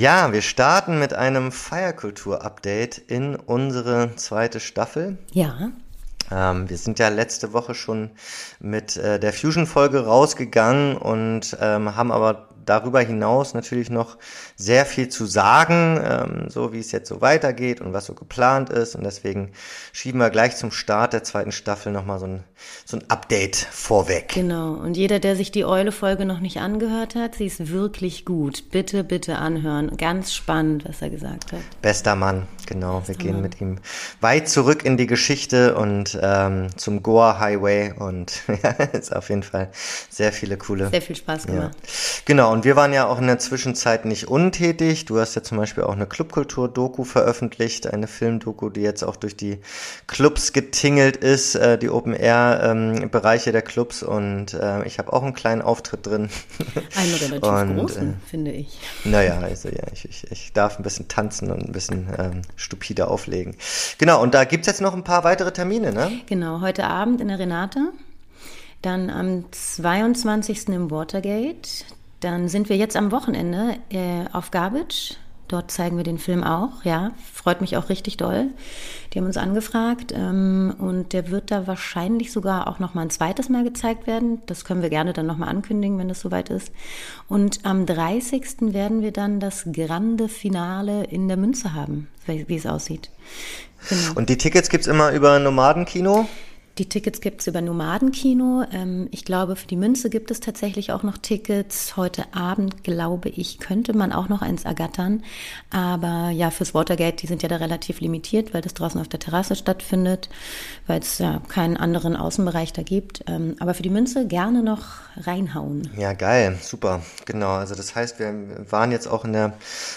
ja, wir starten mit einem Feierkultur-Update in unsere zweite Staffel. Ja. Ähm, wir sind ja letzte Woche schon mit äh, der Fusion-Folge rausgegangen und ähm, haben aber darüber hinaus natürlich noch sehr viel zu sagen, ähm, so wie es jetzt so weitergeht und was so geplant ist. Und deswegen schieben wir gleich zum Start der zweiten Staffel nochmal so ein, so ein Update vorweg. Genau. Und jeder, der sich die Eule-Folge noch nicht angehört hat, sie ist wirklich gut. Bitte, bitte anhören. Ganz spannend, was er gesagt hat. Bester Mann, genau. Bester wir gehen Mann. mit ihm weit zurück in die Geschichte und ähm, zum Goa Highway und ja, ist auf jeden Fall sehr viele coole. Sehr viel Spaß gemacht. Ja. Genau. Und wir waren ja auch in der Zwischenzeit nicht untätig. Du hast ja zum Beispiel auch eine Clubkultur-Doku veröffentlicht, eine Filmdoku, die jetzt auch durch die Clubs getingelt ist, äh, die Open-Air-Bereiche ähm, der Clubs. Und äh, ich habe auch einen kleinen Auftritt drin. Einen relativ und, großen, äh, finde ich. Naja, also ja, ich, ich, ich darf ein bisschen tanzen und ein bisschen ähm, stupide auflegen. Genau, und da gibt es jetzt noch ein paar weitere Termine, ne? Genau, heute Abend in der Renate. Dann am 22. im Watergate. Dann sind wir jetzt am Wochenende äh, auf Garbage. Dort zeigen wir den Film auch, ja. Freut mich auch richtig doll. Die haben uns angefragt ähm, und der wird da wahrscheinlich sogar auch noch mal ein zweites Mal gezeigt werden. Das können wir gerne dann noch mal ankündigen, wenn es soweit ist. Und am 30. werden wir dann das grande Finale in der Münze haben, wie, es aussieht. Genau. Und die Tickets gibt's immer über Nomadenkino? Die Tickets gibt es über Nomadenkino. Ähm, ich glaube, für die Münze gibt es tatsächlich auch noch Tickets. Heute Abend, glaube ich, könnte man auch noch eins ergattern. Aber ja, fürs Watergate, die sind ja da relativ limitiert, weil das draußen auf der Terrasse stattfindet, weil es ja keinen anderen Außenbereich da gibt. Ähm, aber für die Münze gerne noch reinhauen. Ja, geil, super. Genau. Also das heißt, wir waren jetzt auch in der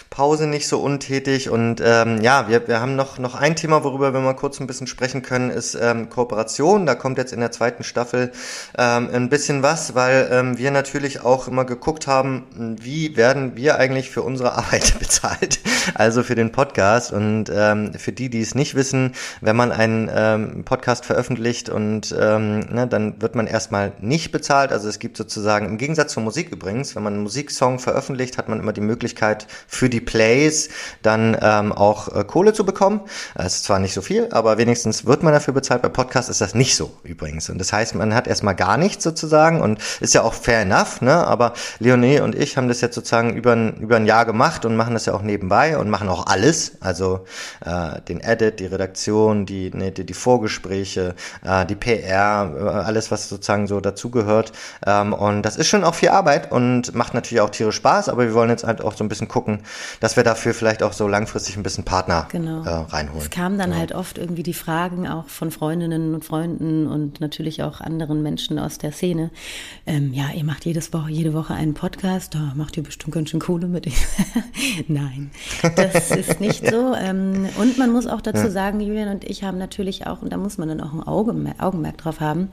Pause nicht so untätig. Und ähm, ja, wir, wir haben noch, noch ein Thema, worüber wir mal kurz ein bisschen sprechen können, ist ähm, Kooperation. Produktion. Da kommt jetzt in der zweiten Staffel ähm, ein bisschen was, weil ähm, wir natürlich auch immer geguckt haben, wie werden wir eigentlich für unsere Arbeit bezahlt, also für den Podcast. Und ähm, für die, die es nicht wissen, wenn man einen ähm, Podcast veröffentlicht und ähm, ne, dann wird man erstmal nicht bezahlt. Also es gibt sozusagen, im Gegensatz zur Musik übrigens, wenn man einen Musiksong veröffentlicht, hat man immer die Möglichkeit für die Plays dann ähm, auch äh, Kohle zu bekommen. Es ist zwar nicht so viel, aber wenigstens wird man dafür bezahlt. Bei Podcast ist das nicht nicht so übrigens. Und das heißt, man hat erstmal gar nichts sozusagen und ist ja auch fair enough, ne? Aber Leonie und ich haben das jetzt sozusagen über ein, über ein Jahr gemacht und machen das ja auch nebenbei und machen auch alles. Also äh, den Edit, die Redaktion, die, ne, die, die Vorgespräche, äh, die PR, äh, alles, was sozusagen so dazugehört. Ähm, und das ist schon auch viel Arbeit und macht natürlich auch Tiere Spaß, aber wir wollen jetzt halt auch so ein bisschen gucken, dass wir dafür vielleicht auch so langfristig ein bisschen Partner genau. äh, reinholen. Es kamen dann ja. halt oft irgendwie die Fragen auch von Freundinnen und Freunden, Freunden und natürlich auch anderen Menschen aus der Szene. Ähm, ja, ihr macht jedes Woche, jede Woche einen Podcast, da macht ihr bestimmt ganz schön Kohle mit. Nein, das ist nicht so. Ähm, und man muss auch dazu sagen, Julian und ich haben natürlich auch, und da muss man dann auch ein Augenmerk, Augenmerk drauf haben,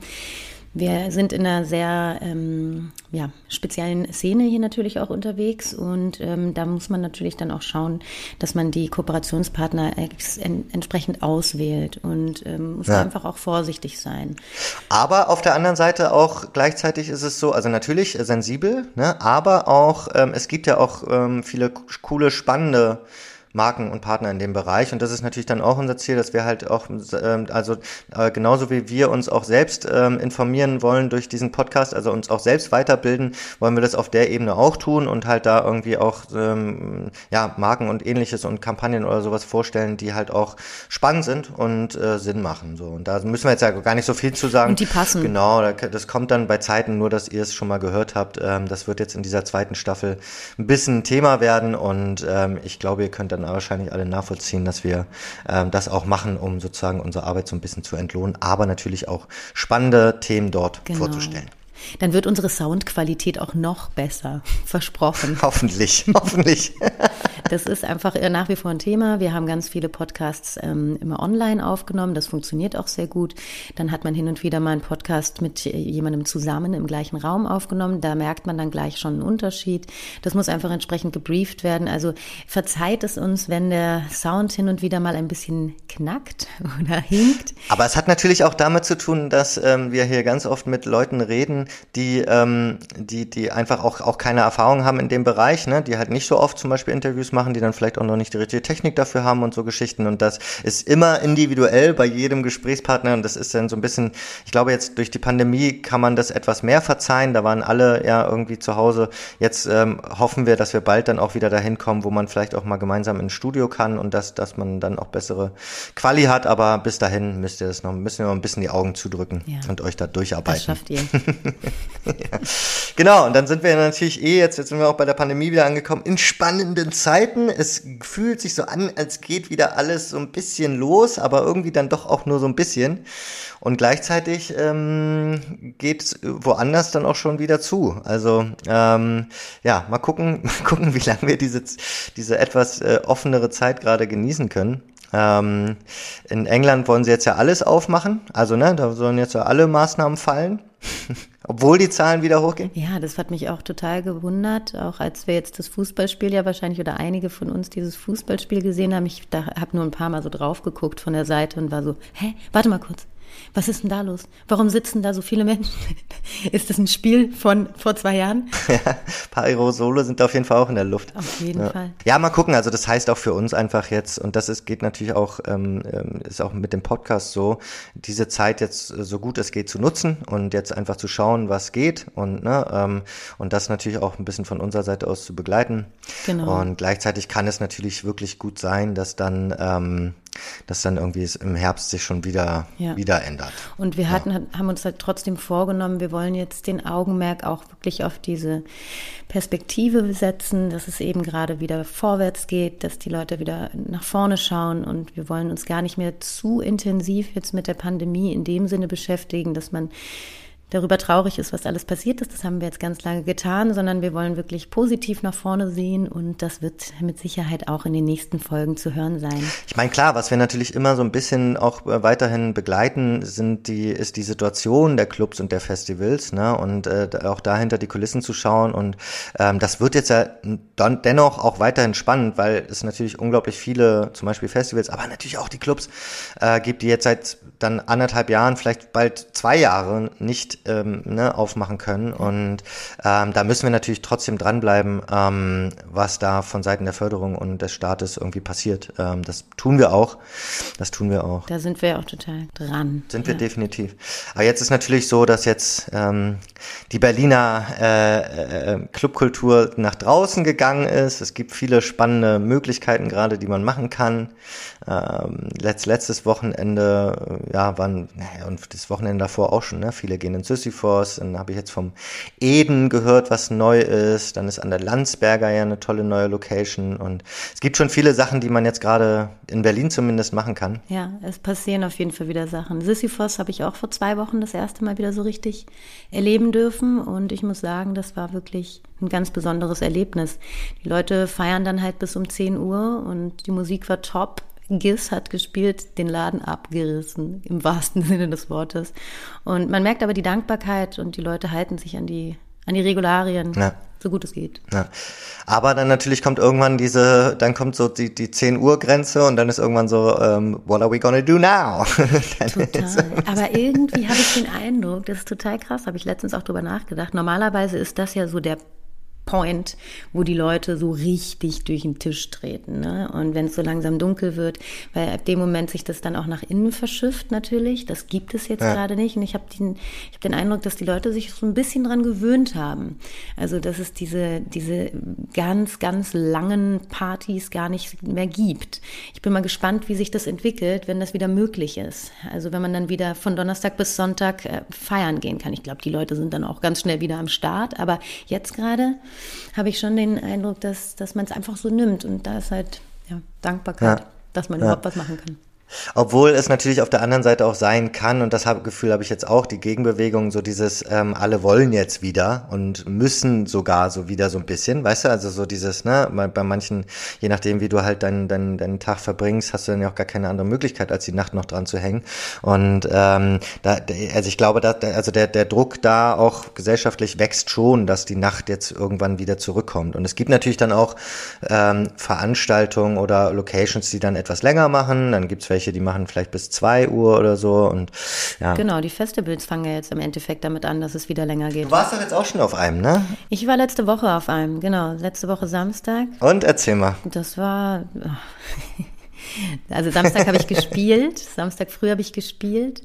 wir sind in einer sehr ähm, ja, speziellen Szene hier natürlich auch unterwegs und ähm, da muss man natürlich dann auch schauen, dass man die Kooperationspartner en entsprechend auswählt und ähm, muss ja. einfach auch vorsichtig sein. Aber auf der anderen Seite auch gleichzeitig ist es so, also natürlich sensibel, ne, aber auch ähm, es gibt ja auch ähm, viele coole, spannende Marken und Partner in dem Bereich. Und das ist natürlich dann auch unser Ziel, dass wir halt auch, ähm, also äh, genauso wie wir uns auch selbst ähm, informieren wollen durch diesen Podcast, also uns auch selbst weiterbilden, wollen wir das auf der Ebene auch tun und halt da irgendwie auch ähm, ja Marken und ähnliches und Kampagnen oder sowas vorstellen, die halt auch spannend sind und äh, Sinn machen. So und da müssen wir jetzt ja gar nicht so viel zu sagen. Und die passen. Genau, das kommt dann bei Zeiten nur, dass ihr es schon mal gehört habt. Ähm, das wird jetzt in dieser zweiten Staffel ein bisschen ein Thema werden und ähm, ich glaube, ihr könnt dann dann wahrscheinlich alle nachvollziehen, dass wir ähm, das auch machen, um sozusagen unsere Arbeit so ein bisschen zu entlohnen, aber natürlich auch spannende Themen dort genau. vorzustellen. Dann wird unsere Soundqualität auch noch besser, versprochen. Hoffentlich, hoffentlich. das ist einfach nach wie vor ein Thema. Wir haben ganz viele Podcasts ähm, immer online aufgenommen. Das funktioniert auch sehr gut. Dann hat man hin und wieder mal einen Podcast mit jemandem zusammen im gleichen Raum aufgenommen. Da merkt man dann gleich schon einen Unterschied. Das muss einfach entsprechend gebrieft werden. Also verzeiht es uns, wenn der Sound hin und wieder mal ein bisschen knackt oder hinkt. Aber es hat natürlich auch damit zu tun, dass ähm, wir hier ganz oft mit Leuten reden, die, ähm, die, die einfach auch, auch keine Erfahrung haben in dem Bereich, ne? die halt nicht so oft zum Beispiel Interviews machen, die dann vielleicht auch noch nicht die richtige Technik dafür haben und so Geschichten. Und das ist immer individuell bei jedem Gesprächspartner. Und das ist dann so ein bisschen, ich glaube jetzt durch die Pandemie kann man das etwas mehr verzeihen. Da waren alle ja irgendwie zu Hause. Jetzt ähm, hoffen wir, dass wir bald dann auch wieder dahin kommen, wo man vielleicht auch mal gemeinsam ins Studio kann und dass, dass man dann auch bessere Quali hat. Aber bis dahin müsst ihr das noch, müssen wir noch ein bisschen die Augen zudrücken ja. und euch da durcharbeiten. Das schafft ihr. ja. Genau, und dann sind wir natürlich eh jetzt, jetzt sind wir auch bei der Pandemie wieder angekommen, in spannenden Zeiten. Es fühlt sich so an, als geht wieder alles so ein bisschen los, aber irgendwie dann doch auch nur so ein bisschen. Und gleichzeitig ähm, geht woanders dann auch schon wieder zu. Also ähm, ja, mal gucken, mal gucken, wie lange wir diese, diese etwas äh, offenere Zeit gerade genießen können. Ähm, in England wollen sie jetzt ja alles aufmachen. Also, ne, da sollen jetzt ja alle Maßnahmen fallen. Obwohl die Zahlen wieder hochgehen? Ja, das hat mich auch total gewundert. Auch als wir jetzt das Fußballspiel ja wahrscheinlich oder einige von uns dieses Fußballspiel gesehen haben. Ich habe nur ein paar Mal so drauf geguckt von der Seite und war so, hä, warte mal kurz was ist denn da los? Warum sitzen da so viele Menschen? Ist das ein Spiel von vor zwei Jahren? Ja, ein paar Aerosole sind auf jeden Fall auch in der Luft. Auf jeden ja. Fall. Ja, mal gucken. Also das heißt auch für uns einfach jetzt, und das ist, geht natürlich auch, ähm, ähm, ist auch mit dem Podcast so, diese Zeit jetzt so gut es geht zu nutzen und jetzt einfach zu schauen, was geht und, ne, ähm, und das natürlich auch ein bisschen von unserer Seite aus zu begleiten. Genau. Und gleichzeitig kann es natürlich wirklich gut sein, dass dann ähm, dass dann irgendwie es im Herbst sich schon wieder, ja. wieder ändert. Und wir hatten, ja. haben uns halt trotzdem vorgenommen, wir wollen jetzt den Augenmerk auch wirklich auf diese Perspektive setzen, dass es eben gerade wieder vorwärts geht, dass die Leute wieder nach vorne schauen und wir wollen uns gar nicht mehr zu intensiv jetzt mit der Pandemie in dem Sinne beschäftigen, dass man darüber traurig ist, was alles passiert ist. Das haben wir jetzt ganz lange getan, sondern wir wollen wirklich positiv nach vorne sehen und das wird mit Sicherheit auch in den nächsten Folgen zu hören sein. Ich meine, klar, was wir natürlich immer so ein bisschen auch äh, weiterhin begleiten, sind die, ist die Situation der Clubs und der Festivals, ne? Und äh, auch dahinter die Kulissen zu schauen. Und ähm, das wird jetzt ja dann dennoch auch weiterhin spannend, weil es natürlich unglaublich viele, zum Beispiel Festivals, aber natürlich auch die Clubs äh, gibt, die jetzt seit dann anderthalb Jahren, vielleicht bald zwei Jahre nicht ähm, ne, aufmachen können. Und ähm, da müssen wir natürlich trotzdem dranbleiben, ähm, was da von Seiten der Förderung und des Staates irgendwie passiert. Ähm, das tun wir auch. Das tun wir auch. Da sind wir auch total dran. Sind wir definitiv. Aber jetzt ist natürlich so, dass jetzt ähm, die Berliner äh, äh, Clubkultur nach draußen gegangen ist. Es gibt viele spannende Möglichkeiten gerade, die man machen kann. Ähm, letzt, letztes Wochenende, äh, ja, waren, naja, und das Wochenende davor auch schon, ne? Viele gehen ins Sisyphos, dann habe ich jetzt vom Eden gehört, was neu ist, dann ist an der Landsberger ja eine tolle neue Location und es gibt schon viele Sachen, die man jetzt gerade in Berlin zumindest machen kann. Ja, es passieren auf jeden Fall wieder Sachen. Sisyphos habe ich auch vor zwei Wochen das erste Mal wieder so richtig erleben dürfen und ich muss sagen, das war wirklich ein ganz besonderes Erlebnis. Die Leute feiern dann halt bis um 10 Uhr und die Musik war top. Giss hat gespielt, den Laden abgerissen, im wahrsten Sinne des Wortes. Und man merkt aber die Dankbarkeit und die Leute halten sich an die, an die Regularien. Ja. So gut es geht. Ja. Aber dann natürlich kommt irgendwann diese, dann kommt so die, die 10 Uhr Grenze und dann ist irgendwann so, um, ähm, what are we gonna do now? total. Aber irgendwie habe ich den Eindruck, das ist total krass, habe ich letztens auch drüber nachgedacht. Normalerweise ist das ja so der Point, wo die Leute so richtig durch den Tisch treten. Ne? Und wenn es so langsam dunkel wird, weil ab dem Moment sich das dann auch nach innen verschifft natürlich, das gibt es jetzt ja. gerade nicht. Und ich habe den, ich hab den Eindruck, dass die Leute sich so ein bisschen dran gewöhnt haben. Also dass es diese, diese ganz, ganz langen Partys gar nicht mehr gibt. Ich bin mal gespannt, wie sich das entwickelt, wenn das wieder möglich ist. Also wenn man dann wieder von Donnerstag bis Sonntag äh, feiern gehen kann. Ich glaube, die Leute sind dann auch ganz schnell wieder am Start. Aber jetzt gerade habe ich schon den Eindruck, dass, dass man es einfach so nimmt. Und da ist halt ja, Dankbarkeit, ja. dass man überhaupt was machen kann. Obwohl es natürlich auf der anderen Seite auch sein kann, und das hab, Gefühl habe ich jetzt auch, die Gegenbewegung, so dieses, ähm, alle wollen jetzt wieder und müssen sogar so wieder so ein bisschen, weißt du, also so dieses, ne, bei manchen, je nachdem, wie du halt deinen, deinen, deinen Tag verbringst, hast du dann ja auch gar keine andere Möglichkeit, als die Nacht noch dran zu hängen. Und ähm, da, also ich glaube, da, also der, der Druck da auch gesellschaftlich wächst schon, dass die Nacht jetzt irgendwann wieder zurückkommt. Und es gibt natürlich dann auch ähm, Veranstaltungen oder Locations, die dann etwas länger machen, dann gibt's welche welche, die machen vielleicht bis zwei Uhr oder so und ja. Genau, die Festivals fangen ja jetzt im Endeffekt damit an, dass es wieder länger geht. Du warst doch jetzt auch schon auf einem, ne? Ich war letzte Woche auf einem, genau, letzte Woche Samstag. Und erzähl mal. Das war, also Samstag habe ich gespielt, Samstag früh habe ich gespielt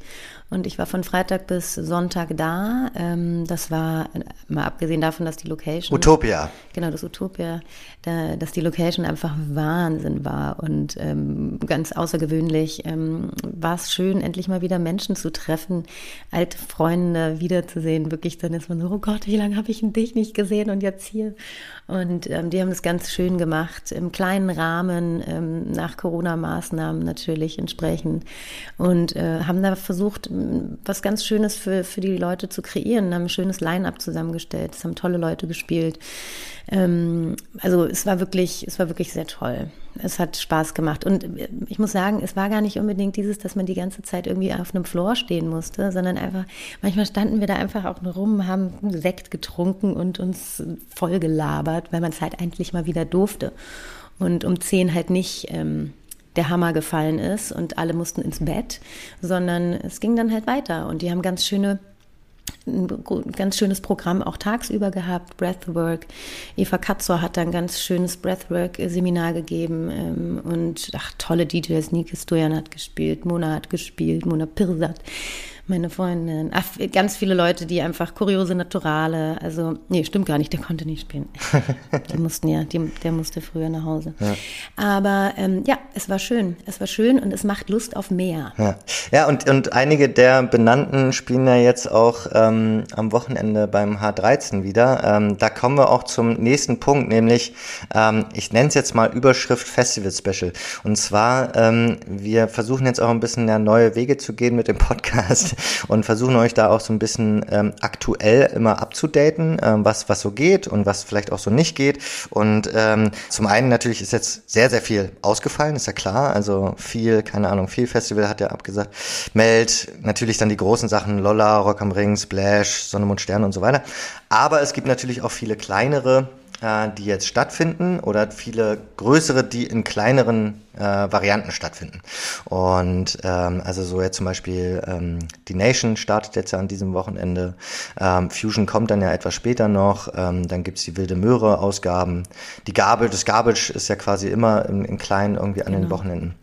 und ich war von Freitag bis Sonntag da. Ähm, das war, mal abgesehen davon, dass die Location. Utopia. Genau, das Utopia. Da, dass die Location einfach Wahnsinn war und ähm, ganz außergewöhnlich. Ähm, war es schön, endlich mal wieder Menschen zu treffen, alte Freunde wiederzusehen. Wirklich, dann ist man so, oh Gott, wie lange habe ich dich nicht gesehen und jetzt hier. Und die haben es ganz schön gemacht, im kleinen Rahmen, nach Corona-Maßnahmen natürlich entsprechend. Und äh, haben da versucht, was ganz Schönes für, für die Leute zu kreieren, haben ein schönes Line-up zusammengestellt, es haben tolle Leute gespielt. Ähm, also es war wirklich, es war wirklich sehr toll. Es hat Spaß gemacht. Und äh, ich muss sagen, es war gar nicht unbedingt dieses, dass man die ganze Zeit irgendwie auf einem Floor stehen musste, sondern einfach, manchmal standen wir da einfach auch nur rum, haben Sekt getrunken und uns voll gelabert, weil man es halt endlich mal wieder durfte. Und um zehn halt nicht ähm, der Hammer gefallen ist und alle mussten ins Bett, sondern es ging dann halt weiter. Und die haben ganz schöne ein ganz schönes Programm auch tagsüber gehabt, Breathwork. Eva Katzor hat dann ein ganz schönes Breathwork-Seminar gegeben ähm, und ach, tolle DJs, Nike Stojan hat gespielt, Mona hat gespielt, Mona Pirsat meine Freundin, ach, ganz viele Leute, die einfach kuriose Naturale, also, nee, stimmt gar nicht, der konnte nicht spielen. die mussten ja, die, der musste früher nach Hause. Ja. Aber ähm, ja, es war schön, es war schön und es macht Lust auf mehr. Ja, ja und, und einige der Benannten spielen ja jetzt auch ähm, am Wochenende beim H13 wieder. Ähm, da kommen wir auch zum nächsten Punkt, nämlich, ähm, ich nenne es jetzt mal Überschrift Festival Special. Und zwar, ähm, wir versuchen jetzt auch ein bisschen ja, neue Wege zu gehen mit dem Podcast und versuchen euch da auch so ein bisschen ähm, aktuell immer abzudaten, ähm, was, was so geht und was vielleicht auch so nicht geht. Und ähm, zum einen natürlich ist jetzt sehr, sehr viel ausgefallen, ist ja klar. Also viel, keine Ahnung, viel Festival hat ja abgesagt. Meld, natürlich dann die großen Sachen, Lolla, Rock am Ring, Splash, Sonne, Mond, Sterne und so weiter. Aber es gibt natürlich auch viele kleinere äh, die jetzt stattfinden oder viele größere, die in kleineren äh, Varianten stattfinden. Und ähm, also so jetzt zum Beispiel ähm, die Nation startet jetzt ja an diesem Wochenende. Ähm, Fusion kommt dann ja etwas später noch. Ähm, dann gibt's die Wilde Möhre-Ausgaben. Die Gabel, das Garbage ist ja quasi immer in, in klein irgendwie an genau. den Wochenenden.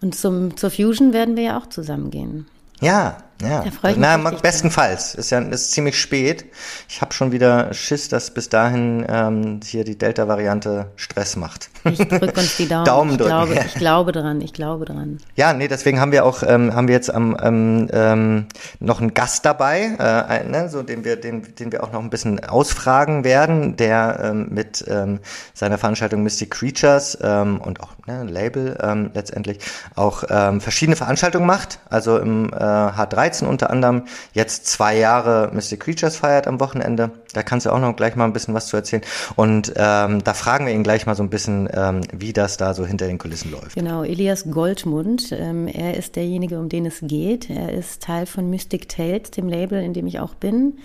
Und zum, zur Fusion werden wir ja auch zusammen gehen. Ja, ja. Na, bestenfalls. Ist ja ist ziemlich spät. Ich habe schon wieder Schiss, dass bis dahin ähm, hier die Delta-Variante Stress macht. Ich drücke uns die Daumen. Daumen ich, glaube, ich glaube dran, ich glaube dran. Ja, nee, deswegen haben wir auch, ähm, haben wir jetzt am ähm, ähm, noch einen Gast dabei, äh, ne, so den wir, den, den wir auch noch ein bisschen ausfragen werden, der ähm, mit ähm, seiner Veranstaltung Mystic Creatures ähm, und auch ne, Label ähm, letztendlich auch ähm, verschiedene Veranstaltungen macht. Also im äh, H3 2013 unter anderem jetzt zwei Jahre Mystic Creatures feiert am Wochenende. Da kannst du auch noch gleich mal ein bisschen was zu erzählen. Und ähm, da fragen wir ihn gleich mal so ein bisschen, ähm, wie das da so hinter den Kulissen läuft. Genau, Elias Goldmund, ähm, er ist derjenige, um den es geht. Er ist Teil von Mystic Tales, dem Label, in dem ich auch bin.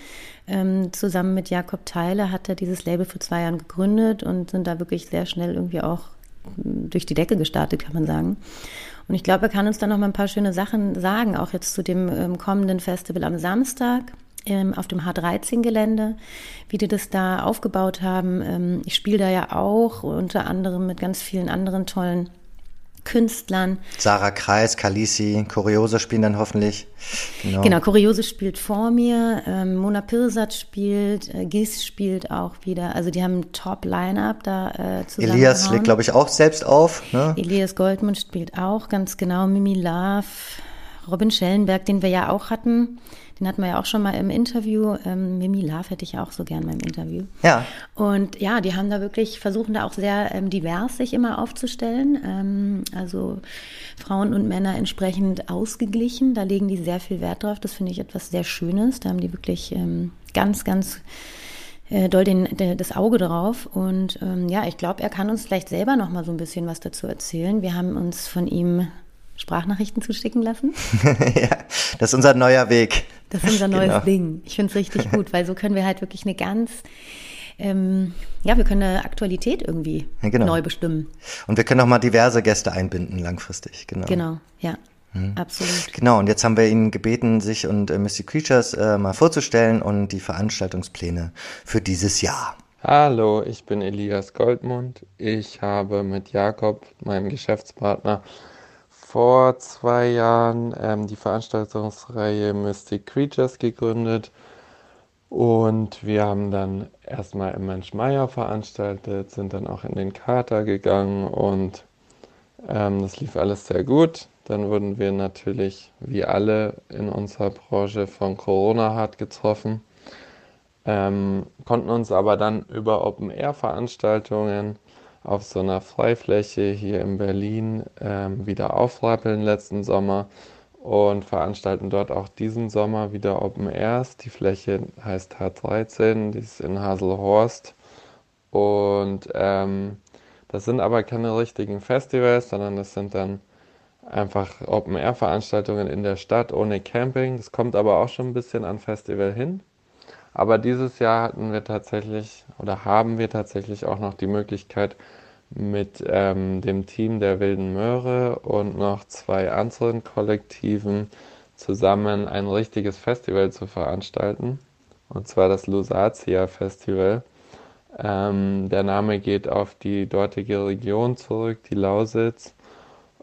Ähm, zusammen mit Jakob Theile hat er dieses Label vor zwei Jahren gegründet und sind da wirklich sehr schnell irgendwie auch durch die Decke gestartet, kann man sagen. Und ich glaube, er kann uns da noch mal ein paar schöne Sachen sagen, auch jetzt zu dem ähm, kommenden Festival am Samstag ähm, auf dem H13-Gelände, wie die das da aufgebaut haben. Ähm, ich spiele da ja auch, unter anderem mit ganz vielen anderen tollen Künstlern. Sarah Kreis, Kalisi, Kuriose spielen dann hoffentlich. Genau, genau Kuriose spielt vor mir, ähm, Mona Pirsat spielt, äh, Gis spielt auch wieder. Also die haben ein Top-Line-Up da äh, zusammen. Elias legt, glaube ich, auch selbst auf. Ne? Elias Goldmund spielt auch, ganz genau. Mimi Love, Robin Schellenberg, den wir ja auch hatten, den hatten wir ja auch schon mal im Interview. Ähm, Mimi Love hätte ich ja auch so gern mal im Interview. Ja. Und ja, die haben da wirklich, versuchen da auch sehr ähm, divers sich immer aufzustellen. Ähm, also Frauen und Männer entsprechend ausgeglichen. Da legen die sehr viel Wert drauf. Das finde ich etwas sehr Schönes. Da haben die wirklich ähm, ganz, ganz äh, doll den, de, das Auge drauf. Und ähm, ja, ich glaube, er kann uns vielleicht selber noch mal so ein bisschen was dazu erzählen. Wir haben uns von ihm Sprachnachrichten zuschicken lassen. ja, das ist unser neuer Weg. Das ist unser neues genau. Ding. Ich finde es richtig gut, weil so können wir halt wirklich eine ganz ähm, ja, wir können eine Aktualität irgendwie ja, genau. neu bestimmen. Und wir können auch mal diverse Gäste einbinden langfristig, genau. Genau, ja. Mhm. Absolut. Genau, und jetzt haben wir ihn gebeten, sich und äh, Mystic Creatures äh, mal vorzustellen und die Veranstaltungspläne für dieses Jahr. Hallo, ich bin Elias Goldmund. Ich habe mit Jakob, meinem Geschäftspartner, vor zwei Jahren ähm, die Veranstaltungsreihe Mystic Creatures gegründet. Und wir haben dann erstmal im Mensch Meier veranstaltet, sind dann auch in den Kater gegangen und ähm, das lief alles sehr gut. Dann wurden wir natürlich, wie alle in unserer Branche, von Corona hart getroffen, ähm, konnten uns aber dann über Open-Air-Veranstaltungen auf so einer Freifläche hier in Berlin ähm, wieder aufrappeln letzten Sommer und veranstalten dort auch diesen Sommer wieder Open Airs. Die Fläche heißt H13, die ist in Haselhorst. Und ähm, das sind aber keine richtigen Festivals, sondern das sind dann einfach Open-Air-Veranstaltungen in der Stadt ohne Camping. Das kommt aber auch schon ein bisschen an Festival hin. Aber dieses Jahr hatten wir tatsächlich oder haben wir tatsächlich auch noch die Möglichkeit, mit ähm, dem Team der Wilden Möhre und noch zwei anderen Kollektiven zusammen ein richtiges Festival zu veranstalten. Und zwar das Lusatia Festival. Ähm, der Name geht auf die dortige Region zurück, die Lausitz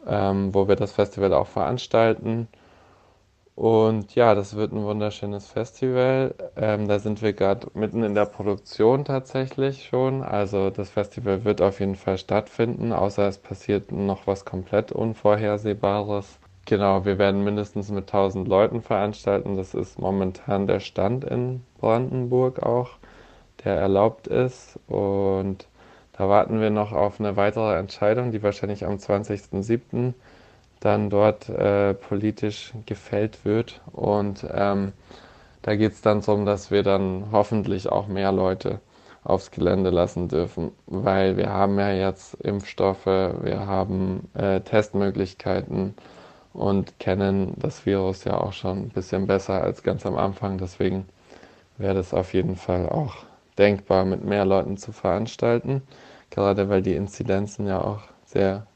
ähm, wo wir das Festival auch veranstalten. Und ja, das wird ein wunderschönes Festival. Ähm, da sind wir gerade mitten in der Produktion tatsächlich schon. Also das Festival wird auf jeden Fall stattfinden, außer es passiert noch was komplett Unvorhersehbares. Genau, wir werden mindestens mit 1000 Leuten veranstalten. Das ist momentan der Stand in Brandenburg auch, der erlaubt ist. Und da warten wir noch auf eine weitere Entscheidung, die wahrscheinlich am 20.07. dann dort äh, politisch gefällt wird. Und ähm, da geht es dann darum, dass wir dann hoffentlich auch mehr Leute aufs Gelände lassen dürfen, weil wir haben ja jetzt Impfstoffe, wir haben äh, Testmöglichkeiten und kennen das Virus ja auch schon ein bisschen besser als ganz am Anfang. Deswegen wäre das auf jeden Fall auch denkbar, mit mehr Leuten zu veranstalten, gerade weil die Inzidenzen ja auch sehr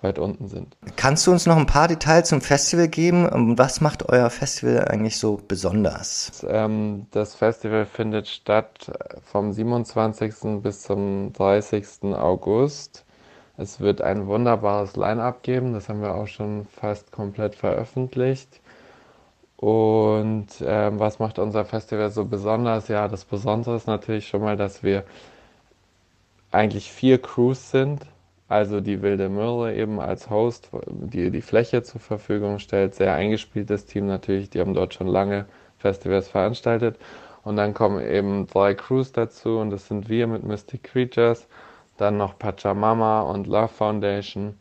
weit unten sind. Kannst du uns noch ein paar Details zum Festival geben? Was macht euer Festival eigentlich so besonders? Ähm, das Festival findet statt vom 27. bis zum 30. August. Es wird ein wunderbares Line-up geben, das haben wir auch schon fast komplett veröffentlicht. Und ähm, was macht unser Festival so besonders? Ja, das Besondere ist natürlich schon mal, dass wir eigentlich vier Crews sind. Also die Wilde Möhre eben als Host, die die Fläche zur Verfügung stellt. Sehr eingespieltes Team natürlich, die haben dort schon lange Festivals veranstaltet. Und dann kommen eben drei Crews dazu und das sind wir mit Mystic Creatures, dann noch Pachamama und Love Foundation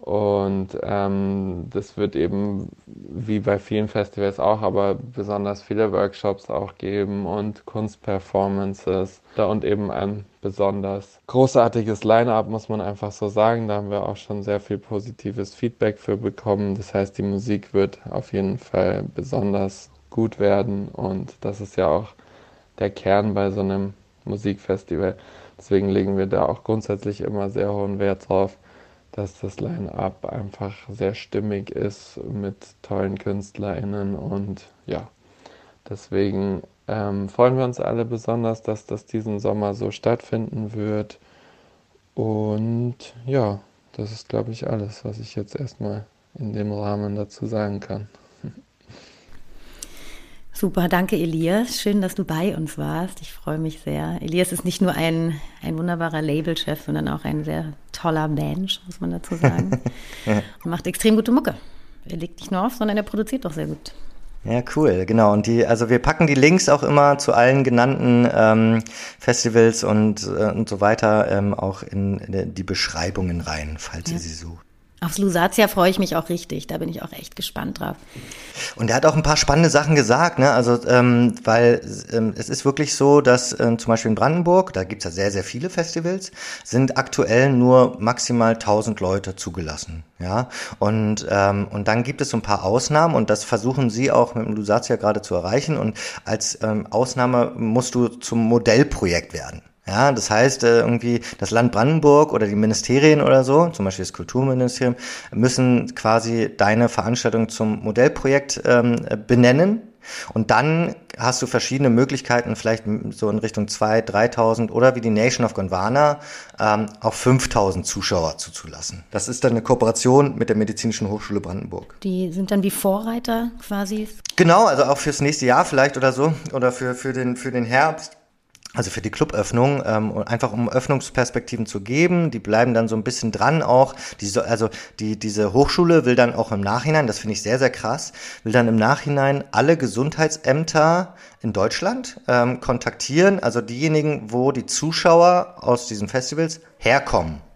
und ähm, das wird eben wie bei vielen Festivals auch, aber besonders viele Workshops auch geben und Kunstperformances. Da und eben ein besonders großartiges Line-up, muss man einfach so sagen. Da haben wir auch schon sehr viel positives Feedback für bekommen. Das heißt, die Musik wird auf jeden Fall besonders gut werden und das ist ja auch der Kern bei so einem Musikfestival. Deswegen legen wir da auch grundsätzlich immer sehr hohen Wert drauf dass das Line-up einfach sehr stimmig ist mit tollen KünstlerInnen und ja, deswegen ähm, freuen wir uns alle besonders, dass das diesen Sommer so stattfinden wird. Und ja, das ist, glaube ich, alles, was ich jetzt erstmal in dem Rahmen dazu sagen kann. Super, danke Elias. Schön, dass du bei uns warst. Ich freue mich sehr. Elias ist nicht nur ein, ein wunderbarer Labelchef, sondern auch ein sehr toller Mensch, muss man dazu sagen. Und macht extrem gute Mucke. er legt nicht nur auf, sondern er produziert doch sehr gut. Ja, cool, genau. Und die, also wir packen die Links auch immer zu allen genannten ähm, Festivals und, äh, und so weiter ähm, auch in, in die Beschreibungen rein, falls ja. ihr sie sucht. Aufs Lusatia freue ich mich auch richtig. Da bin ich auch echt gespannt drauf. Und er hat auch ein paar spannende Sachen gesagt, ne? Also, ähm, weil ähm, es ist wirklich so, dass ähm, zum Beispiel in Brandenburg, da gibt's ja sehr, sehr viele Festivals, sind aktuell nur maximal 1000 Leute zugelassen. Ja, und, ähm, und dann gibt es so ein paar Ausnahmen und das versuchen sie auch mit dem Lusatia gerade zu erreichen. Und als ähm, Ausnahme musst du zum Modellprojekt werden. Ja, das heißt, äh, irgendwie das Land Brandenburg oder die Ministerien oder so, zum Beispiel das Kulturministerium, müssen quasi deine Veranstaltung zum Modellprojekt ähm, benennen. Und dann hast du verschiedene Möglichkeiten, vielleicht so in Richtung 2.000, 3.000 oder wie die Nation of Gondwana ähm, auch 5.000 Zuschauer zuzulassen. Das ist dann eine Kooperation mit der Medizinischen Hochschule Brandenburg. Die sind dann wie Vorreiter quasi? Genau, also auch fürs nächste Jahr vielleicht oder so oder für, für, den, für den Herbst also für die Cluböffnung, ähm, einfach um Öffnungsperspektiven zu geben. Die bleiben dann so ein bisschen dran auch. Die, so, also die, diese Hochschule will dann auch im Nachhinein, das finde ich sehr, sehr krass, will dann im Nachhinein alle Gesundheitsämter in Deutschland ähm, kontaktieren, also diejenigen, wo die Zuschauer aus diesen Festivals herkommen.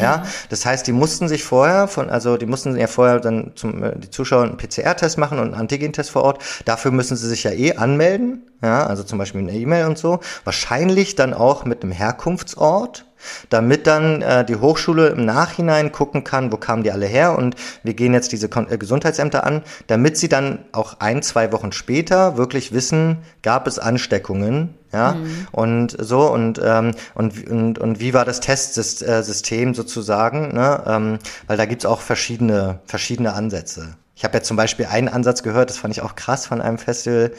Ja, das heißt, die mussten sich vorher von, also die mussten ja vorher dann zum äh, die Zuschauer einen PCR-Test machen und einen Antigen-Test vor Ort. Dafür müssen sie sich ja eh anmelden, ja, also zum Beispiel eine E-Mail und so. Wahrscheinlich dann auch mit einem Herkunftsort damit dann äh, die Hochschule im Nachhinein gucken kann, wo kamen die alle her und wir gehen jetzt diese Kon äh, Gesundheitsämter an, damit sie dann auch ein, zwei Wochen später wirklich wissen, gab es Ansteckungen, ja, mhm. und so und, ähm, und, und, und wie war das Testsystem sozusagen, ne? ähm, weil da gibt's auch verschiedene, verschiedene Ansätze. Ich habe ja zum Beispiel einen Ansatz gehört, das fand ich auch krass von einem Festival,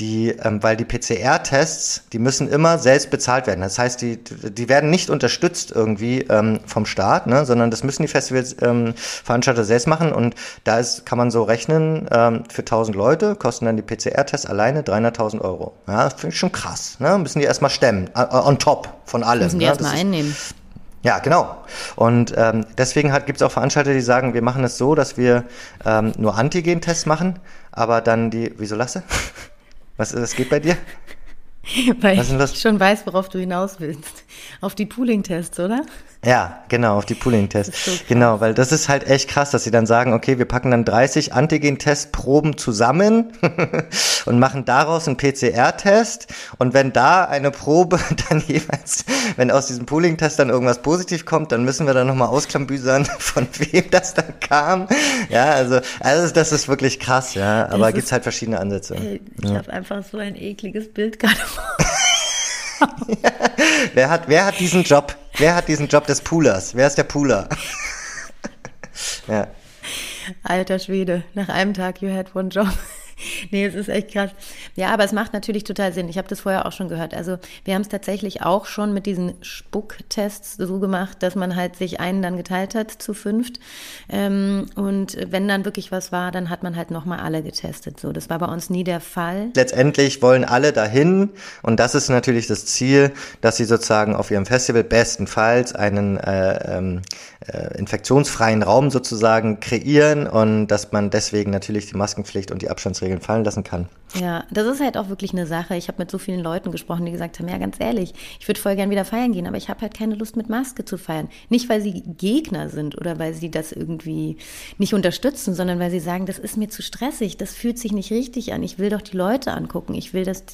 die, ähm, weil die PCR-Tests, die müssen immer selbst bezahlt werden. Das heißt, die, die werden nicht unterstützt irgendwie ähm, vom Staat, ne, sondern das müssen die Festivalveranstalter ähm, selbst machen. Und da ist, kann man so rechnen, ähm, für 1000 Leute kosten dann die PCR-Tests alleine 300.000 Euro. Ja, finde ich schon krass. Ne? Müssen die erstmal stemmen, on top von allem. Müssen die ne? erstmal einnehmen. Ja, genau. Und ähm, deswegen gibt es auch Veranstalter, die sagen, wir machen es so, dass wir ähm, nur Antigen-Tests machen, aber dann die. Wieso lasse? Was, was geht bei dir? Weil ich schon weiß, worauf du hinaus willst. Auf die Pooling-Tests, oder? Ja, genau, auf die Pooling-Tests. So genau, weil das ist halt echt krass, dass sie dann sagen, okay, wir packen dann 30 Antigen-Testproben zusammen und machen daraus einen PCR-Test. Und wenn da eine Probe dann jeweils, wenn aus diesem Pooling-Test dann irgendwas positiv kommt, dann müssen wir dann nochmal ausklambüsern, von wem das dann kam. Ja, also, also das ist wirklich krass, ja. Aber gibt es halt verschiedene Ansätze. Ey, ich ja. habe einfach so ein ekliges Bild gerade vor. wer, hat, wer hat diesen Job? Wer hat diesen Job des Poolers? Wer ist der Pooler? ja. Alter Schwede, nach einem Tag, you had one job. nee, es ist echt krass. Ja, aber es macht natürlich total Sinn. Ich habe das vorher auch schon gehört. Also wir haben es tatsächlich auch schon mit diesen Spucktests so gemacht, dass man halt sich einen dann geteilt hat zu fünft. Ähm, und wenn dann wirklich was war, dann hat man halt nochmal alle getestet. So, das war bei uns nie der Fall. Letztendlich wollen alle dahin und das ist natürlich das Ziel, dass sie sozusagen auf ihrem Festival bestenfalls einen äh, ähm, äh, infektionsfreien Raum sozusagen kreieren und dass man deswegen natürlich die Maskenpflicht und die Abstandsregeln fallen lassen kann. Ja, das ist halt auch wirklich eine Sache. Ich habe mit so vielen Leuten gesprochen, die gesagt haben, ja, ganz ehrlich, ich würde voll gern wieder feiern gehen, aber ich habe halt keine Lust mit Maske zu feiern. Nicht, weil sie Gegner sind oder weil sie das irgendwie nicht unterstützen, sondern weil sie sagen, das ist mir zu stressig, das fühlt sich nicht richtig an. Ich will doch die Leute angucken. Ich will, dass,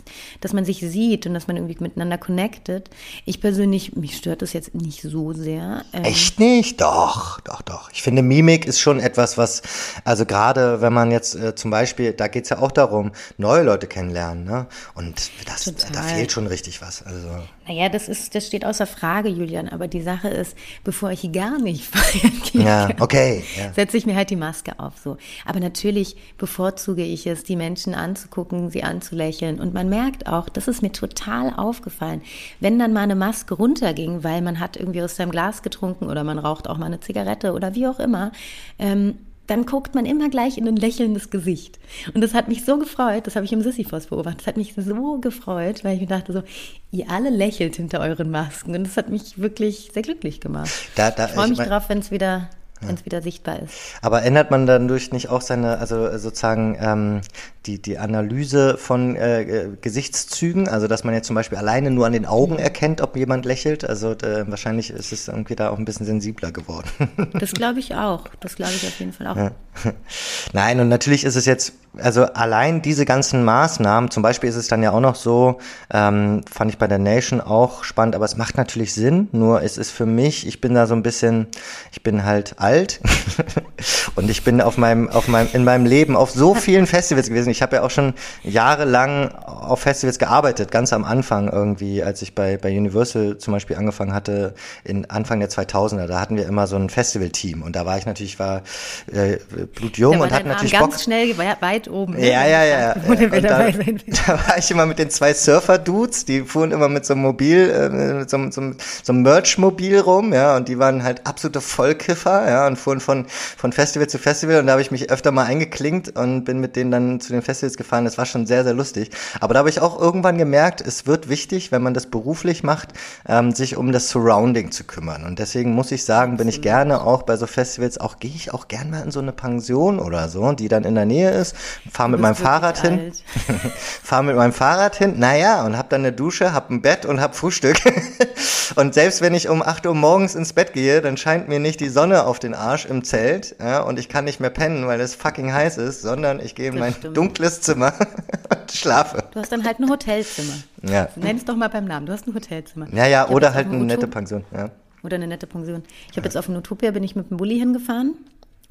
dass man sich sieht und dass man irgendwie miteinander connectet. Ich persönlich, mich stört das jetzt nicht so sehr. Ähm, Echt nicht? Doch, doch, doch. Ich finde, Mimik ist schon etwas, was, also gerade wenn man jetzt äh, zum Beispiel, da geht es ja auch darum, neue Leute kennenlernen, ne? Und das, da fehlt schon richtig was. Also. Naja, das ist, das steht außer Frage, Julian. Aber die Sache ist, bevor ich gar nicht feiern gehe, ja, okay, ja. setze ich mir halt die Maske auf. So. Aber natürlich bevorzuge ich es, die Menschen anzugucken, sie anzulächeln. Und man merkt auch, das ist mir total aufgefallen, wenn dann mal eine Maske runterging, weil man hat irgendwie aus seinem Glas getrunken oder man raucht auch mal eine Zigarette oder wie auch immer. Ähm, dann guckt man immer gleich in ein lächelndes Gesicht. Und das hat mich so gefreut, das habe ich im Sisyphos beobachtet, das hat mich so gefreut, weil ich mir dachte so, ihr alle lächelt hinter euren Masken und das hat mich wirklich sehr glücklich gemacht. Da, da, ich freue mich ich mein, drauf, wenn es wieder wenn es wieder sichtbar ist. Aber ändert man dadurch nicht auch seine, also sozusagen ähm, die, die Analyse von äh, äh, Gesichtszügen, also dass man jetzt zum Beispiel alleine nur an den Augen erkennt, ob jemand lächelt? Also äh, wahrscheinlich ist es irgendwie da auch ein bisschen sensibler geworden. Das glaube ich auch. Das glaube ich auf jeden Fall auch. Ja. Nein, und natürlich ist es jetzt, also allein diese ganzen Maßnahmen, zum Beispiel ist es dann ja auch noch so, ähm, fand ich bei der Nation auch spannend, aber es macht natürlich Sinn, nur es ist für mich, ich bin da so ein bisschen, ich bin halt alt und ich bin auf meinem, auf meinem, in meinem Leben auf so vielen Festivals gewesen. Ich habe ja auch schon jahrelang auf Festivals gearbeitet, ganz am Anfang irgendwie, als ich bei, bei Universal zum Beispiel angefangen hatte, in Anfang der 2000er, da hatten wir immer so ein Festival-Team und da war ich natürlich, war äh, blutjung und hatte natürlich ganz Bock. schnell weit oben. Ne? Ja, ja, ja. ja. Da, da, war ich immer mit den zwei Surfer-Dudes, die fuhren immer mit so einem Mobil, äh, mit so, so, so einem Merch-Mobil rum, ja, und die waren halt absolute Vollkiffer, ja, und fuhren von, von Festival zu Festival und da habe ich mich öfter mal eingeklinkt und bin mit denen dann zu den Festivals gefahren. Das war schon sehr, sehr lustig. Aber da habe ich auch irgendwann gemerkt, es wird wichtig, wenn man das beruflich macht, ähm, sich um das Surrounding zu kümmern. Und deswegen muss ich sagen, bin ich gerne auch bei so Festivals, auch gehe ich auch gerne mal in so eine Pension oder so, die dann in der Nähe ist, fahre mit meinem Fahrrad hin, fahre mit meinem Fahrrad hin, naja, und hab dann eine Dusche, hab ein Bett und hab Frühstück. und selbst wenn ich um 8 Uhr morgens ins Bett gehe, dann scheint mir nicht die Sonne auf den Arsch im Zelt ja, und ich kann nicht mehr pennen, weil es fucking heiß ist, sondern ich gehe in mein stimmt. Dunkles Zimmer und schlafe. Du hast dann halt ein Hotelzimmer. Ja. Nenn es doch mal beim Namen. Du hast ein Hotelzimmer. Ja, ja, oder halt eine nette Pension. Ja. Oder eine nette Pension. Ich habe jetzt auf dem Utopia bin ich mit dem Bulli hingefahren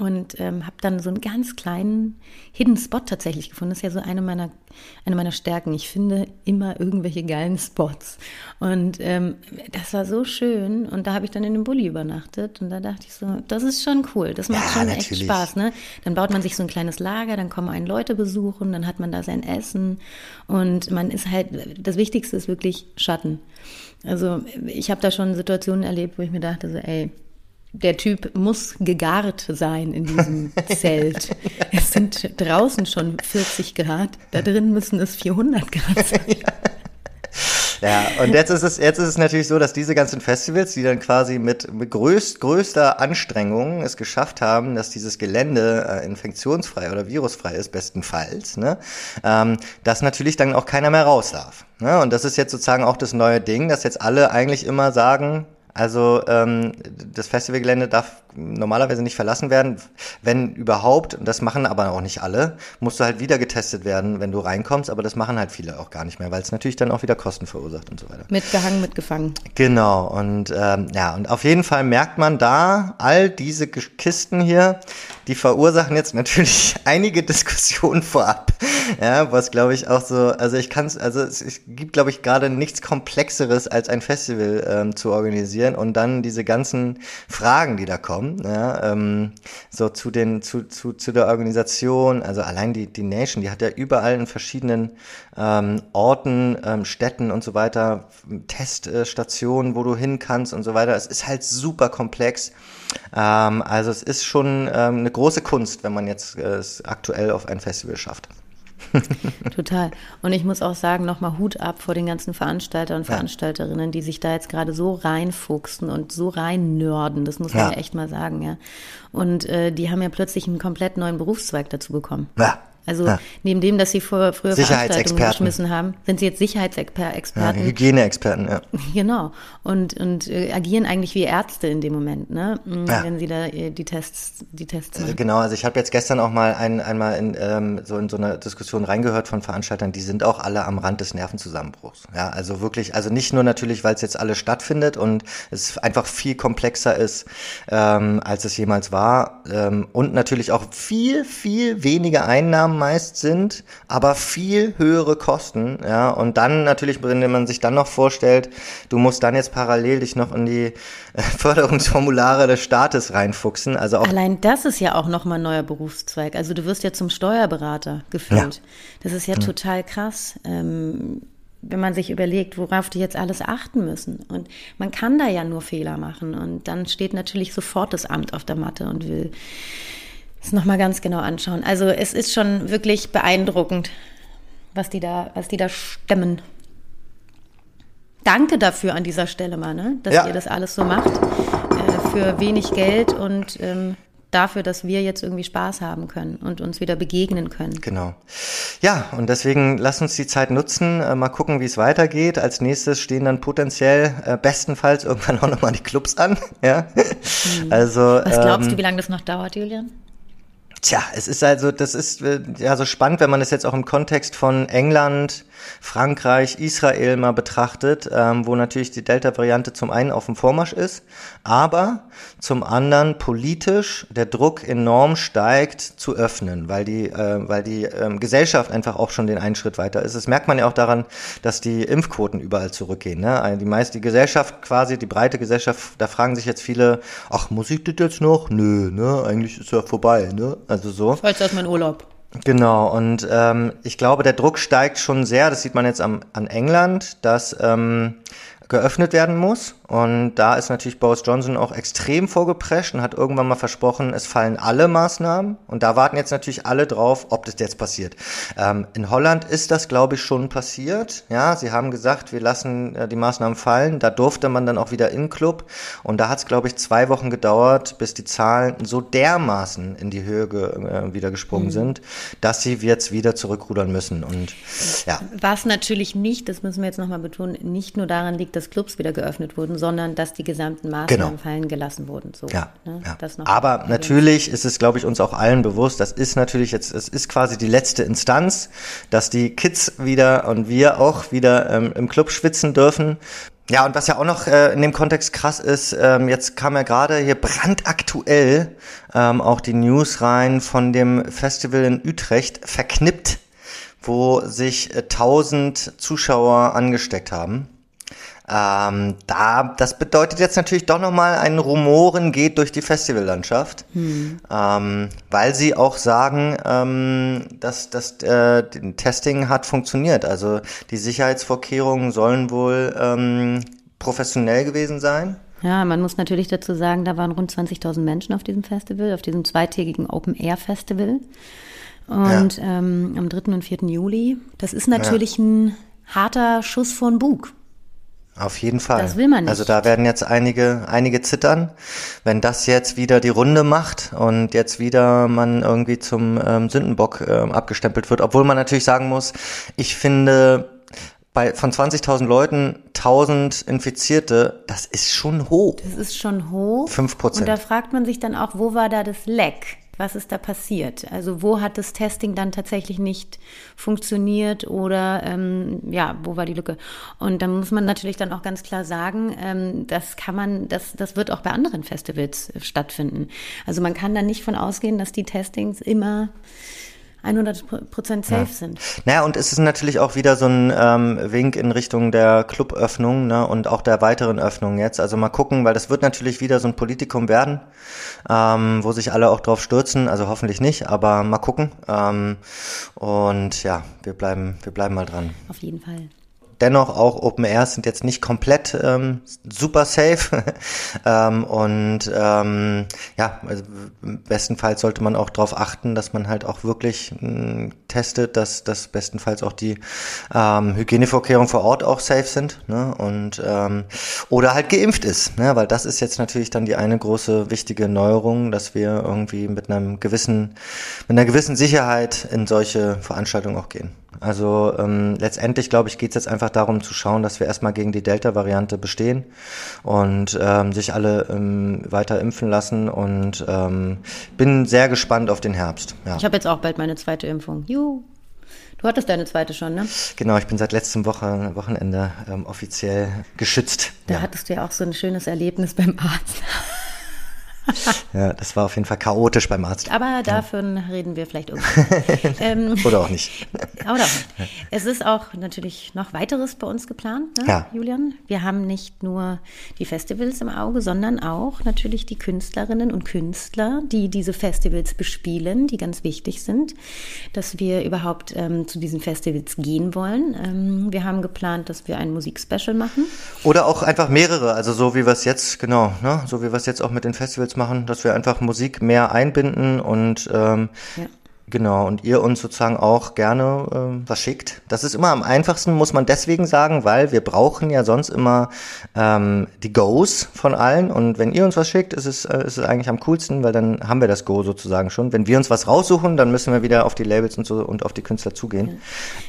und ähm, habe dann so einen ganz kleinen Hidden Spot tatsächlich gefunden. Das ist ja so eine meiner, eine meiner Stärken. Ich finde immer irgendwelche geilen Spots. Und ähm, das war so schön. Und da habe ich dann in dem Bulli übernachtet. Und da dachte ich so, das ist schon cool. Das macht ja, schon natürlich. echt Spaß. Ne? Dann baut man sich so ein kleines Lager, dann kommen einen Leute besuchen, dann hat man da sein Essen. Und man ist halt, das Wichtigste ist wirklich Schatten. Also ich habe da schon Situationen erlebt, wo ich mir dachte, so, ey, der Typ muss gegart sein in diesem Zelt. Es sind draußen schon 40 Grad, da drin müssen es 400 Grad sein. Ja, und jetzt ist es, jetzt ist es natürlich so, dass diese ganzen Festivals, die dann quasi mit, mit größt, größter Anstrengung es geschafft haben, dass dieses Gelände äh, infektionsfrei oder virusfrei ist, bestenfalls, ne, ähm, dass natürlich dann auch keiner mehr raus darf. Ne? Und das ist jetzt sozusagen auch das neue Ding, dass jetzt alle eigentlich immer sagen, also ähm, das Festivalgelände darf normalerweise nicht verlassen werden. Wenn überhaupt, und das machen aber auch nicht alle, musst du halt wieder getestet werden, wenn du reinkommst, aber das machen halt viele auch gar nicht mehr, weil es natürlich dann auch wieder Kosten verursacht und so weiter. Mitgehangen, mitgefangen. Genau, und ähm, ja, und auf jeden Fall merkt man da, all diese Kisten hier, die verursachen jetzt natürlich einige Diskussionen vorab. Ja, was glaube ich auch so, also ich kann es, also es, gibt glaube ich gerade nichts Komplexeres als ein Festival ähm, zu organisieren und dann diese ganzen Fragen, die da kommen ja, ähm, so zu den, zu, zu, zu der Organisation, also allein die, die Nation, die hat ja überall in verschiedenen ähm, Orten, ähm, Städten und so weiter, Teststationen, wo du hin kannst und so weiter. Es ist halt super komplex. Ähm, also es ist schon ähm, eine große Kunst, wenn man jetzt äh, es aktuell auf ein Festival schafft. Total. Und ich muss auch sagen, nochmal Hut ab vor den ganzen Veranstalter und Veranstalterinnen, die sich da jetzt gerade so reinfuchsen und so rein nörden. Das muss man ja, ja echt mal sagen, ja. Und äh, die haben ja plötzlich einen komplett neuen Berufszweig dazu bekommen. Ja. Also ja. neben dem, dass sie vor, früher Veranstaltungen geschmissen haben, sind sie jetzt Sicherheitsexperten. Ja, Hygieneexperten, ja. Genau. Und, und äh, agieren eigentlich wie Ärzte in dem Moment, ne? Mm, ja. Wenn sie da äh, die Tests, die Tests machen. Genau, also ich habe jetzt gestern auch mal ein, einmal in, ähm, so in so eine Diskussion reingehört von Veranstaltern, die sind auch alle am Rand des Nervenzusammenbruchs. Ja, also wirklich, also nicht nur natürlich, weil es jetzt alles stattfindet und es einfach viel komplexer ist, ähm, als es jemals war. Ähm, und natürlich auch viel, viel weniger Einnahmen Einnahmen meist sind, aber viel höhere Kosten, ja, und dann natürlich, wenn man sich dann noch vorstellt, du musst dann jetzt parallel dich noch in die äh, Förderungsformulare des Staates reinfuchsen, also auch Allein das ist ja auch nochmal ein neuer Berufszweig, also du wirst ja zum Steuerberater geführt. Ja. Das ist ja mhm. total krass. Ähm, wenn man sich überlegt, worauf die jetzt alles achten müssen. Und man kann da ja nur Fehler machen. Und dann steht natürlich sofort das Amt auf der Matte und will das nochmal ganz genau anschauen. Also es ist schon wirklich beeindruckend, was die da, was die da stemmen. Danke dafür an dieser Stelle mal, ne? dass ja. ihr das alles so macht. Äh, für wenig Geld und ähm, dafür, dass wir jetzt irgendwie Spaß haben können und uns wieder begegnen können. Genau. Ja, und deswegen lass uns die Zeit nutzen, äh, mal gucken, wie es weitergeht. Als nächstes stehen dann potenziell äh, bestenfalls irgendwann auch nochmal die Clubs an. Ja. Mhm. Also, Was glaubst ähm, du, wie lange das noch dauert, Julian? Tja, es ist also, das ist äh, ja so spannend, wenn man es jetzt auch im Kontext von England, Frankreich, Israel mal betrachtet, ähm, wo natürlich die Delta-Variante zum einen auf dem Vormarsch ist, aber zum anderen politisch der Druck enorm steigt zu öffnen, weil die, äh, weil die ähm, Gesellschaft einfach auch schon den einen Schritt weiter ist. Das merkt man ja auch daran, dass die Impfquoten überall zurückgehen. Ne? Also die meiste die Gesellschaft quasi, die breite Gesellschaft, da fragen sich jetzt viele, ach, muss ich das jetzt noch? Nö, ne, eigentlich ist ja vorbei, ne? Also so. Jetzt erstmal in Urlaub. Genau, und ähm, ich glaube, der Druck steigt schon sehr, das sieht man jetzt am, an England, dass ähm, geöffnet werden muss. Und da ist natürlich Boris Johnson auch extrem vorgeprescht und hat irgendwann mal versprochen, es fallen alle Maßnahmen. Und da warten jetzt natürlich alle drauf, ob das jetzt passiert. Ähm, in Holland ist das, glaube ich, schon passiert. Ja, sie haben gesagt, wir lassen äh, die Maßnahmen fallen. Da durfte man dann auch wieder in Club. Und da hat es, glaube ich, zwei Wochen gedauert, bis die Zahlen so dermaßen in die Höhe ge äh, wieder gesprungen mhm. sind, dass sie jetzt wieder zurückrudern müssen. Und ja. Was natürlich nicht, das müssen wir jetzt nochmal betonen, nicht nur daran liegt, dass Clubs wieder geöffnet wurden, sondern dass die gesamten Maßnahmen genau. fallen gelassen wurden. So, ja, ne? ja. Aber natürlich ist es, glaube ich, uns auch allen bewusst, das ist natürlich jetzt, es ist quasi die letzte Instanz, dass die Kids wieder und wir auch wieder ähm, im Club schwitzen dürfen. Ja, und was ja auch noch äh, in dem Kontext krass ist, ähm, jetzt kam ja gerade hier brandaktuell ähm, auch die News rein von dem Festival in Utrecht, verknippt, wo sich äh, 1000 Zuschauer angesteckt haben. Ähm, da, das bedeutet jetzt natürlich doch nochmal ein Rumoren geht durch die Festivallandschaft, hm. ähm, weil sie auch sagen, ähm, dass das äh, Testing hat funktioniert. Also die Sicherheitsvorkehrungen sollen wohl ähm, professionell gewesen sein. Ja, man muss natürlich dazu sagen, da waren rund 20.000 Menschen auf diesem Festival, auf diesem zweitägigen Open Air Festival. Und ja. ähm, am 3. und 4. Juli. Das ist natürlich ja. ein harter Schuss von Bug. Auf jeden Fall. Das will man nicht. Also da werden jetzt einige, einige zittern, wenn das jetzt wieder die Runde macht und jetzt wieder man irgendwie zum ähm, Sündenbock ähm, abgestempelt wird. Obwohl man natürlich sagen muss, ich finde, bei, von 20.000 Leuten 1000 Infizierte, das ist schon hoch. Das ist schon hoch. 5 Prozent. Und da fragt man sich dann auch, wo war da das Leck? Was ist da passiert? Also wo hat das Testing dann tatsächlich nicht funktioniert oder ähm, ja, wo war die Lücke? Und da muss man natürlich dann auch ganz klar sagen, ähm, das kann man, das, das wird auch bei anderen Festivals stattfinden. Also man kann da nicht von ausgehen, dass die Testings immer 100 Prozent safe ja. sind. Naja, und es ist natürlich auch wieder so ein ähm, Wink in Richtung der Cluböffnung ne, und auch der weiteren Öffnung jetzt. Also mal gucken, weil das wird natürlich wieder so ein Politikum werden, ähm, wo sich alle auch drauf stürzen. Also hoffentlich nicht, aber mal gucken. Ähm, und ja, wir bleiben, wir bleiben mal dran. Auf jeden Fall dennoch auch Open Airs sind jetzt nicht komplett ähm, super safe. ähm, und ähm, ja, also bestenfalls sollte man auch darauf achten, dass man halt auch wirklich mh, hm, testet, dass, dass bestenfalls auch die ähm, Hygienevorkehrungen vor Ort auch safe sind. Ne? Und ähm, oder halt geimpft ist, ne? weil das ist jetzt natürlich dann die eine große wichtige Neuerung, dass wir irgendwie mit einem gewissen, mit einer gewissen Sicherheit in solche Veranstaltungen auch gehen. Also ähm, letztendlich, glaube ich, geht es jetzt einfach darum zu schauen, dass wir erstmal gegen die Delta-Variante bestehen und ähm, sich alle ähm, weiter impfen lassen und ähm, bin sehr gespannt auf den Herbst. Ja. Ich habe jetzt auch bald meine zweite Impfung. Juhu. Du hattest deine zweite schon, ne? Genau, ich bin seit letztem Woche, Wochenende ähm, offiziell geschützt. Da ja. hattest du ja auch so ein schönes Erlebnis beim Arzt. ja, das war auf jeden Fall chaotisch beim Arzt. Aber davon ja. reden wir vielleicht irgendwann. ähm, oder auch nicht. Oder auch nicht. Es ist auch natürlich noch weiteres bei uns geplant, ne, ja. Julian. Wir haben nicht nur die Festivals im Auge, sondern auch natürlich die Künstlerinnen und Künstler, die diese Festivals bespielen, die ganz wichtig sind, dass wir überhaupt ähm, zu diesen Festivals gehen wollen. Ähm, wir haben geplant, dass wir ein Musikspecial machen. Oder auch einfach mehrere, also so wie wir es jetzt, genau, ne, so wie wir es jetzt auch mit den Festivals machen, dass wir einfach Musik mehr einbinden und ähm, ja. Genau, und ihr uns sozusagen auch gerne äh, was schickt. Das ist immer am einfachsten, muss man deswegen sagen, weil wir brauchen ja sonst immer ähm, die Goes von allen. Und wenn ihr uns was schickt, ist es, äh, ist es eigentlich am coolsten, weil dann haben wir das Go sozusagen schon. Wenn wir uns was raussuchen, dann müssen wir wieder auf die Labels und so und auf die Künstler zugehen. Ja.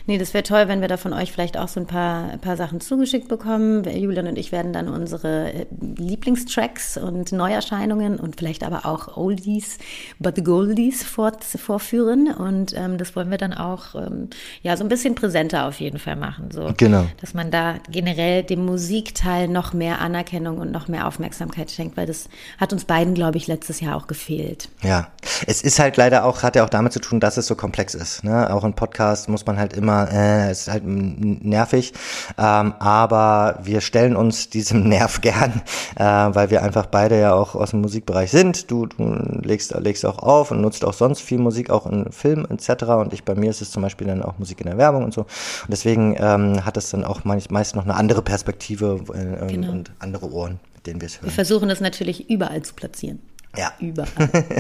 Nee, das wäre toll, wenn wir da von euch vielleicht auch so ein paar, ein paar Sachen zugeschickt bekommen. Julian und ich werden dann unsere äh, Lieblingstracks und Neuerscheinungen und vielleicht aber auch Oldies, but the Goldies vorführen drin und ähm, das wollen wir dann auch ähm, ja so ein bisschen präsenter auf jeden Fall machen. So, genau. Dass man da generell dem Musikteil noch mehr Anerkennung und noch mehr Aufmerksamkeit schenkt, weil das hat uns beiden, glaube ich, letztes Jahr auch gefehlt. Ja, es ist halt leider auch, hat ja auch damit zu tun, dass es so komplex ist. Ne? Auch ein Podcast muss man halt immer, äh, es ist halt nervig, ähm, aber wir stellen uns diesem Nerv gern, äh, weil wir einfach beide ja auch aus dem Musikbereich sind. Du, du legst, legst auch auf und nutzt auch sonst viel Musik auch in Film etc. Und ich bei mir ist es zum Beispiel dann auch Musik in der Werbung und so. Und deswegen ähm, hat es dann auch meist noch eine andere Perspektive äh, genau. und andere Ohren, mit denen wir es hören. Wir versuchen es natürlich überall zu platzieren. Ja. Überall.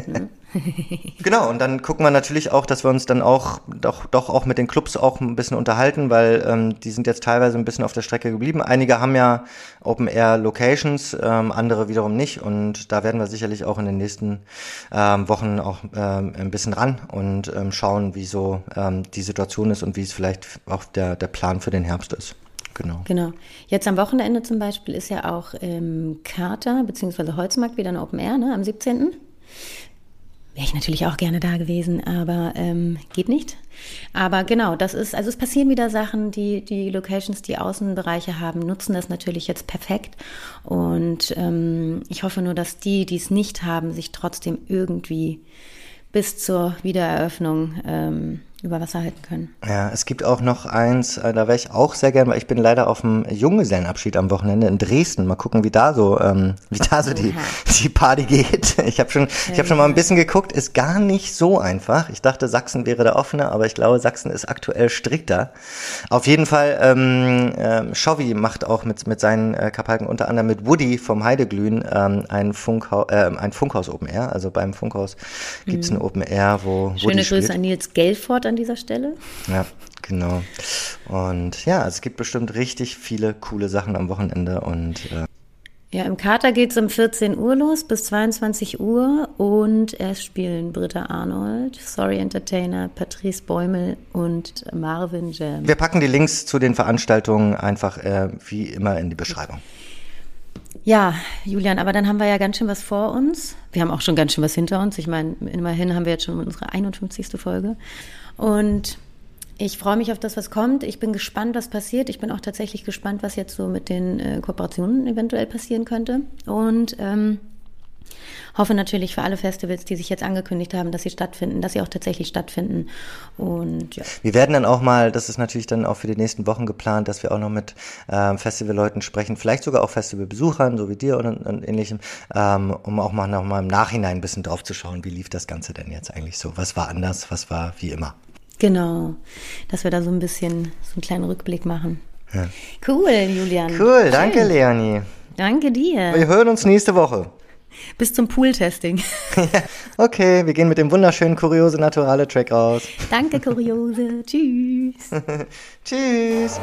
ne? genau, und dann gucken wir natürlich auch, dass wir uns dann auch doch, doch auch mit den Clubs auch ein bisschen unterhalten, weil ähm, die sind jetzt teilweise ein bisschen auf der Strecke geblieben. Einige haben ja Open Air Locations, ähm, andere wiederum nicht. Und da werden wir sicherlich auch in den nächsten ähm, Wochen auch ähm, ein bisschen ran und ähm, schauen, wie so ähm, die Situation ist und wie es vielleicht auch der, der Plan für den Herbst ist. Genau. Genau. Jetzt am Wochenende zum Beispiel ist ja auch im Kater bzw. Holzmarkt wieder eine Open Air, ne, am 17. Wäre ich natürlich auch gerne da gewesen, aber ähm, geht nicht. Aber genau, das ist, also es passieren wieder Sachen, die, die Locations, die Außenbereiche haben, nutzen das natürlich jetzt perfekt. Und ähm, ich hoffe nur, dass die, die es nicht haben, sich trotzdem irgendwie bis zur Wiedereröffnung ähm, über Wasser halten können. Ja, es gibt auch noch eins, äh, da wäre ich auch sehr gern, weil ich bin leider auf dem Junggesellenabschied am Wochenende in Dresden. Mal gucken, wie da so, ähm, wie da so die, die Party geht. Ich habe schon, ich habe schon mal ein bisschen geguckt, ist gar nicht so einfach. Ich dachte, Sachsen wäre da offener, aber ich glaube, Sachsen ist aktuell strikter. Auf jeden Fall, ähm, ähm, Shovi macht auch mit, mit seinen äh, Kapalken unter anderem mit Woody vom Heideglühen ähm, ein, Funkhaus, äh, ein Funkhaus Open Air. Also beim Funkhaus gibt's mhm. ein Open Air, wo Schöne Woody Grüße spielt. an Nils Gelfort an dieser Stelle. Ja, genau. Und ja, es gibt bestimmt richtig viele coole Sachen am Wochenende und äh ja, im Kater geht es um 14 Uhr los bis 22 Uhr und es spielen Britta Arnold, Sorry Entertainer, Patrice Bäumel und Marvin Jam. Wir packen die Links zu den Veranstaltungen einfach äh, wie immer in die Beschreibung. Ja, Julian, aber dann haben wir ja ganz schön was vor uns. Wir haben auch schon ganz schön was hinter uns. Ich meine, immerhin haben wir jetzt schon unsere 51. Folge. Und ich freue mich auf das, was kommt. Ich bin gespannt, was passiert. Ich bin auch tatsächlich gespannt, was jetzt so mit den äh, Kooperationen eventuell passieren könnte. Und ähm, hoffe natürlich für alle Festivals, die sich jetzt angekündigt haben, dass sie stattfinden, dass sie auch tatsächlich stattfinden. Und ja. Wir werden dann auch mal, das ist natürlich dann auch für die nächsten Wochen geplant, dass wir auch noch mit ähm, Festivalleuten sprechen, vielleicht sogar auch Festivalbesuchern, so wie dir und, und ähnlichem, ähm, um auch mal noch mal im Nachhinein ein bisschen drauf zu schauen, wie lief das Ganze denn jetzt eigentlich so? Was war anders? Was war wie immer? Genau, dass wir da so ein bisschen so einen kleinen Rückblick machen. Ja. Cool, Julian. Cool, danke, Schön. Leonie. Danke dir. Wir hören uns nächste Woche. Bis zum Pool-Testing. okay, wir gehen mit dem wunderschönen Kuriose Naturale Track raus. Danke, Kuriose. Tschüss. Tschüss.